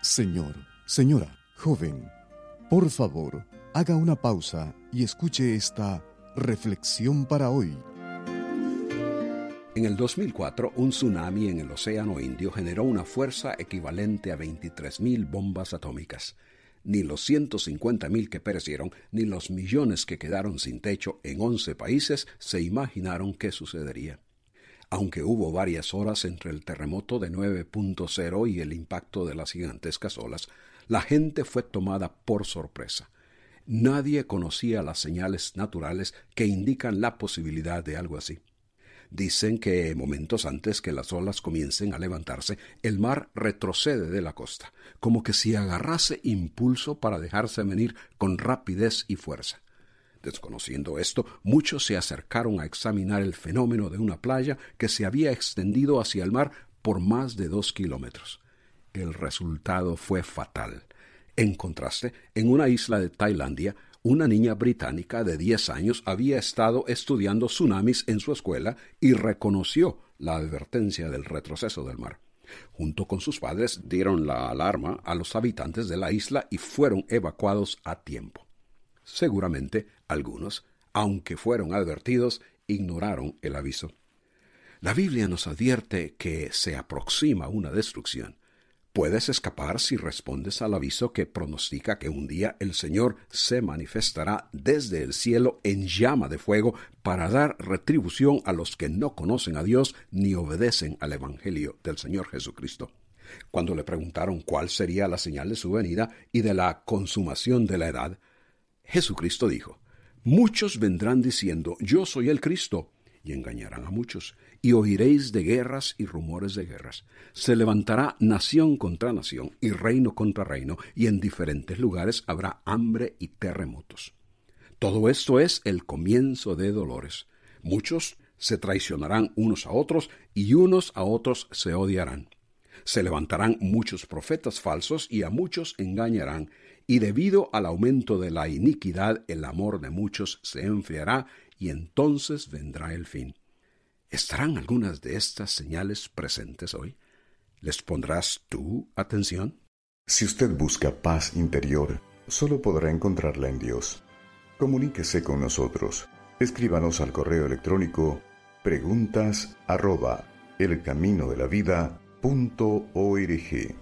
Señor, señora, joven, por favor, haga una pausa y escuche esta reflexión para hoy. En el 2004, un tsunami en el Océano Indio generó una fuerza equivalente a 23.000 bombas atómicas. Ni los 150.000 que perecieron, ni los millones que quedaron sin techo en 11 países se imaginaron qué sucedería. Aunque hubo varias horas entre el terremoto de 9.0 y el impacto de las gigantescas olas, la gente fue tomada por sorpresa. Nadie conocía las señales naturales que indican la posibilidad de algo así. Dicen que momentos antes que las olas comiencen a levantarse, el mar retrocede de la costa, como que si agarrase impulso para dejarse venir con rapidez y fuerza. Desconociendo esto, muchos se acercaron a examinar el fenómeno de una playa que se había extendido hacia el mar por más de dos kilómetros. El resultado fue fatal. En contraste, en una isla de Tailandia, una niña británica de diez años había estado estudiando tsunamis en su escuela y reconoció la advertencia del retroceso del mar. Junto con sus padres dieron la alarma a los habitantes de la isla y fueron evacuados a tiempo. Seguramente algunos, aunque fueron advertidos, ignoraron el aviso. La Biblia nos advierte que se aproxima una destrucción. Puedes escapar si respondes al aviso que pronostica que un día el Señor se manifestará desde el cielo en llama de fuego para dar retribución a los que no conocen a Dios ni obedecen al Evangelio del Señor Jesucristo. Cuando le preguntaron cuál sería la señal de su venida y de la consumación de la edad, Jesucristo dijo, Muchos vendrán diciendo, Yo soy el Cristo, y engañarán a muchos, y oiréis de guerras y rumores de guerras. Se levantará nación contra nación y reino contra reino, y en diferentes lugares habrá hambre y terremotos. Todo esto es el comienzo de dolores. Muchos se traicionarán unos a otros, y unos a otros se odiarán. Se levantarán muchos profetas falsos, y a muchos engañarán, y debido al aumento de la iniquidad el amor de muchos se enfriará y entonces vendrá el fin. ¿Estarán algunas de estas señales presentes hoy? ¿Les pondrás tú atención? Si usted busca paz interior, solo podrá encontrarla en Dios. Comuníquese con nosotros. Escríbanos al correo electrónico preguntas arroba elcaminodelavida.org.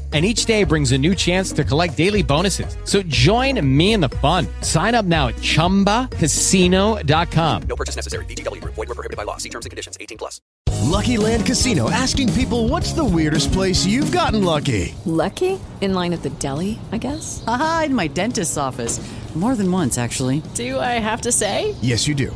and each day brings a new chance to collect daily bonuses. So join me in the fun. Sign up now at ChumbaCasino.com. No purchase necessary. VGW. Void were prohibited by law. See terms and conditions. 18 plus. Lucky Land Casino. Asking people, what's the weirdest place you've gotten lucky? Lucky? In line at the deli, I guess? Aha, in my dentist's office. More than once, actually. Do I have to say? Yes, you do.